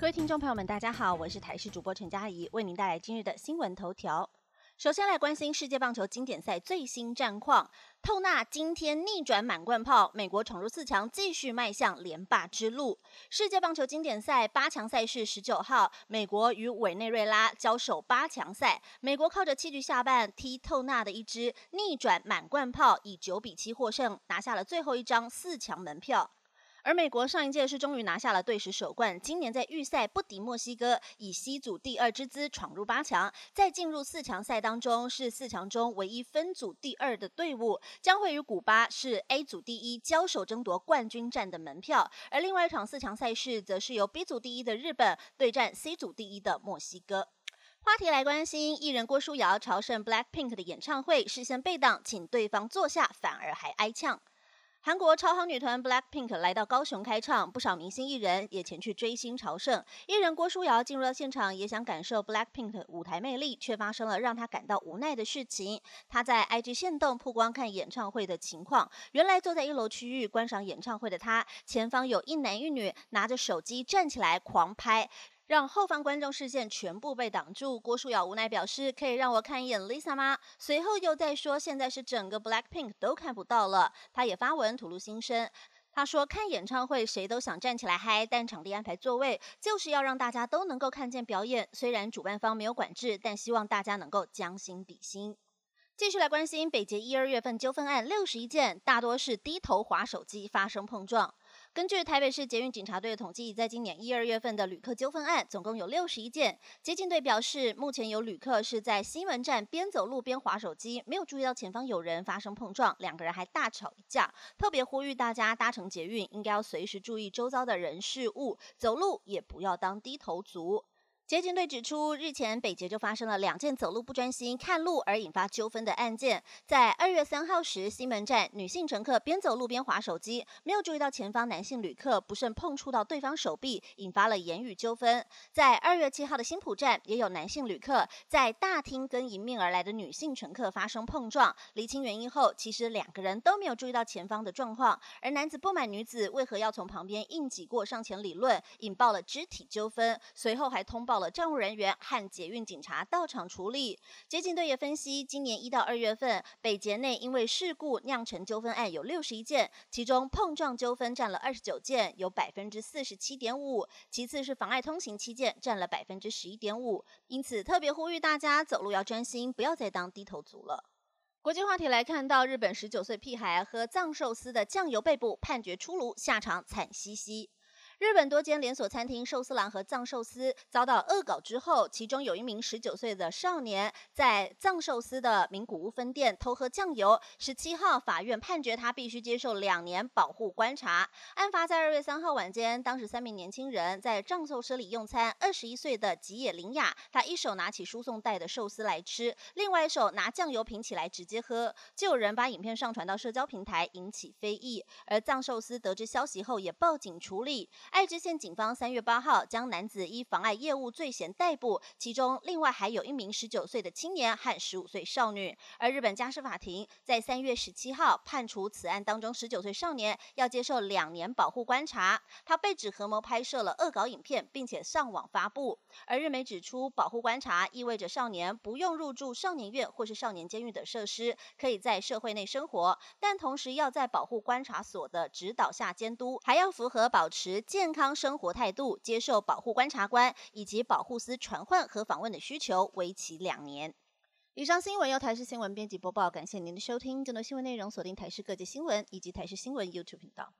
各位听众朋友们，大家好，我是台视主播陈佳怡，为您带来今日的新闻头条。首先来关心世界棒球经典赛最新战况。透纳今天逆转满贯炮，美国闯入四强，继续迈向连霸之路。世界棒球经典赛八强赛事十九号，美国与委内瑞拉交手八强赛，美国靠着七局下半踢透纳的一支逆转满贯炮，以九比七获胜，拿下了最后一张四强门票。而美国上一届是终于拿下了队史首冠，今年在预赛不敌墨西哥，以 C 组第二之姿闯入八强，在进入四强赛当中是四强中唯一分组第二的队伍，将会与古巴是 A 组第一交手争夺冠军战的门票。而另外一场四强赛事则是由 B 组第一的日本对战 C 组第一的墨西哥。话题来关心，艺人郭书瑶朝圣 BLACKPINK 的演唱会，事先被挡，请对方坐下，反而还挨呛。韩国超好女团 BLACKPINK 来到高雄开唱，不少明星艺人也前去追星朝圣。艺人郭书瑶进入到现场，也想感受 BLACKPINK 舞台魅力，却发生了让她感到无奈的事情。她在 IG 线动曝光看演唱会的情况，原来坐在一楼区域观赏演唱会的她，前方有一男一女拿着手机站起来狂拍。让后方观众视线全部被挡住。郭书瑶无奈表示：“可以让我看一眼 Lisa 吗？”随后又在说：“现在是整个 Blackpink 都看不到了。”他也发文吐露心声。他说：“看演唱会谁都想站起来嗨，但场地安排座位就是要让大家都能够看见表演。虽然主办方没有管制，但希望大家能够将心比心。”继续来关心北捷一二月份纠纷案，六十一件，大多是低头划手机发生碰撞。根据台北市捷运警察队的统计，在今年一二月份的旅客纠纷案，总共有六十一件。接警队表示，目前有旅客是在西门站边走路边划手机，没有注意到前方有人发生碰撞，两个人还大吵一架。特别呼吁大家搭乘捷运，应该要随时注意周遭的人事物，走路也不要当低头族。捷警队指出，日前北捷就发生了两件走路不专心看路而引发纠纷的案件。在二月三号时，西门站女性乘客边走路边划手机，没有注意到前方男性旅客不慎碰触到对方手臂，引发了言语纠纷。在二月七号的新浦站，也有男性旅客在大厅跟迎面而来的女性乘客发生碰撞。厘清原因后，其实两个人都没有注意到前方的状况，而男子不满女子为何要从旁边硬挤过上前理论，引爆了肢体纠纷。随后还通报。了站务人员和捷运警察到场处理。捷警队也分析，今年一到二月份，北捷内因为事故酿成纠纷案有六十一件，其中碰撞纠纷占了二十九件，有百分之四十七点五。其次是妨碍通行七件，占了百分之十一点五。因此，特别呼吁大家走路要专心，不要再当低头族了。国际话题来看到，日本十九岁屁孩喝藏寿司的酱油被捕，判决出炉，下场惨兮兮。日本多间连锁餐厅寿司郎和藏寿司遭到恶搞之后，其中有一名十九岁的少年在藏寿司的名古屋分店偷喝酱油。十七号，法院判决他必须接受两年保护观察。案发在二月三号晚间，当时三名年轻人在藏寿司里用餐。二十一岁的吉野玲雅，他一手拿起输送带的寿司来吃，另外一手拿酱油瓶起来直接喝。就有人把影片上传到社交平台，引起非议。而藏寿司得知消息后，也报警处理。爱知县警方三月八号将男子依妨碍业务罪嫌逮捕，其中另外还有一名十九岁的青年和十五岁少女。而日本家事法庭在三月十七号判处此案当中十九岁少年要接受两年保护观察。他被指合谋拍摄了恶搞影片，并且上网发布。而日媒指出，保护观察意味着少年不用入住少年院或是少年监狱等设施，可以在社会内生活，但同时要在保护观察所的指导下监督，还要符合保持健。健康生活态度，接受保护观察官以及保护司传唤和访问的需求，为期两年。以上新闻由台视新闻编辑播报，感谢您的收听。更多新闻内容锁定台视各界新闻以及台视新闻 YouTube 频道。